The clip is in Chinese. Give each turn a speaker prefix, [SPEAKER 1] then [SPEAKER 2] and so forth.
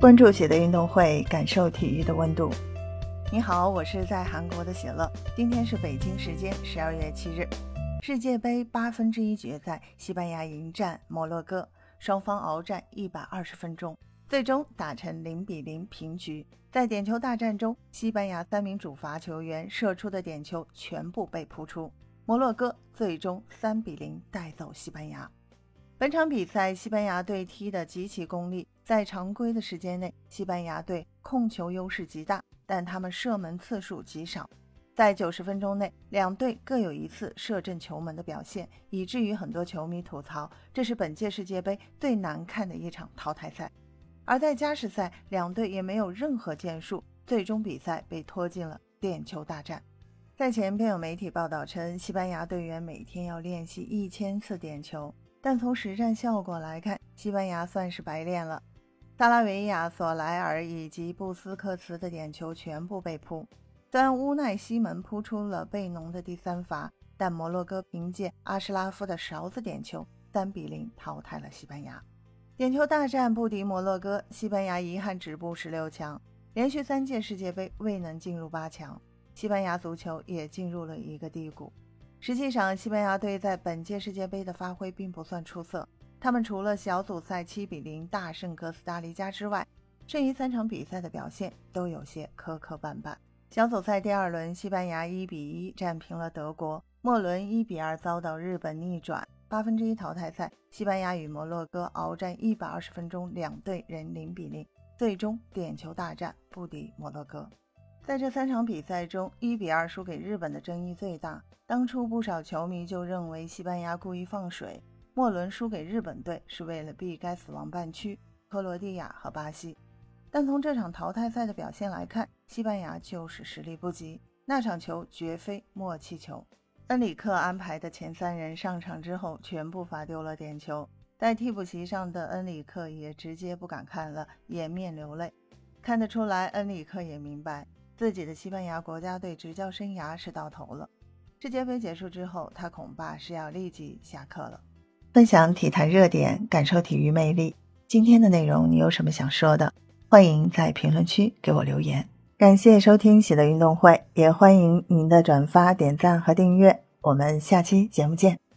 [SPEAKER 1] 关注喜的运动会，感受体育的温度。你好，我是在韩国的喜乐。今天是北京时间十二月七日，世界杯八分之一决赛，西班牙迎战摩洛哥，双方鏖战一百二十分钟，最终打成零比零平局。在点球大战中，西班牙三名主罚球员射出的点球全部被扑出，摩洛哥最终三比零带走西班牙。本场比赛，西班牙队踢得极其功利。在常规的时间内，西班牙队控球优势极大，但他们射门次数极少。在九十分钟内，两队各有一次射正球门的表现，以至于很多球迷吐槽这是本届世界杯最难看的一场淘汰赛。而在加时赛，两队也没有任何建树，最终比赛被拖进了点球大战。赛前便有媒体报道称，西班牙队员每天要练习一千次点球。但从实战效果来看，西班牙算是白练了。萨拉维亚、索莱尔以及布斯克茨的点球全部被扑。虽然乌奈西门扑出了贝农的第三罚，但摩洛哥凭借阿什拉夫的勺子点球，三比零淘汰了西班牙。点球大战不敌摩洛哥，西班牙遗憾止步十六强，连续三届世界杯未能进入八强，西班牙足球也进入了一个低谷。实际上，西班牙队在本届世界杯的发挥并不算出色。他们除了小组赛七比零大胜哥斯达黎加之外，剩余三场比赛的表现都有些磕磕绊绊。小组赛第二轮，西班牙一比一战平了德国；末轮一比二遭到日本逆转。八分之一淘汰赛，西班牙与摩洛哥鏖战一百二十分钟，两队仍零比零，最终点球大战不敌摩洛哥。在这三场比赛中，一比二输给日本的争议最大。当初不少球迷就认为西班牙故意放水，末轮输给日本队是为了避开死亡半区克罗地亚和巴西。但从这场淘汰赛的表现来看，西班牙就是实力不及。那场球绝非默契球。恩里克安排的前三人上场之后，全部罚丢了点球。在替补席上的恩里克也直接不敢看了，掩面流泪。看得出来，恩里克也明白。自己的西班牙国家队执教生涯是到头了。世界杯结束之后，他恐怕是要立即下课了。分享体坛热点，感受体育魅力。今天的内容你有什么想说的？欢迎在评论区给我留言。感谢收听喜乐运动会，也欢迎您的转发、点赞和订阅。我们下期节目见。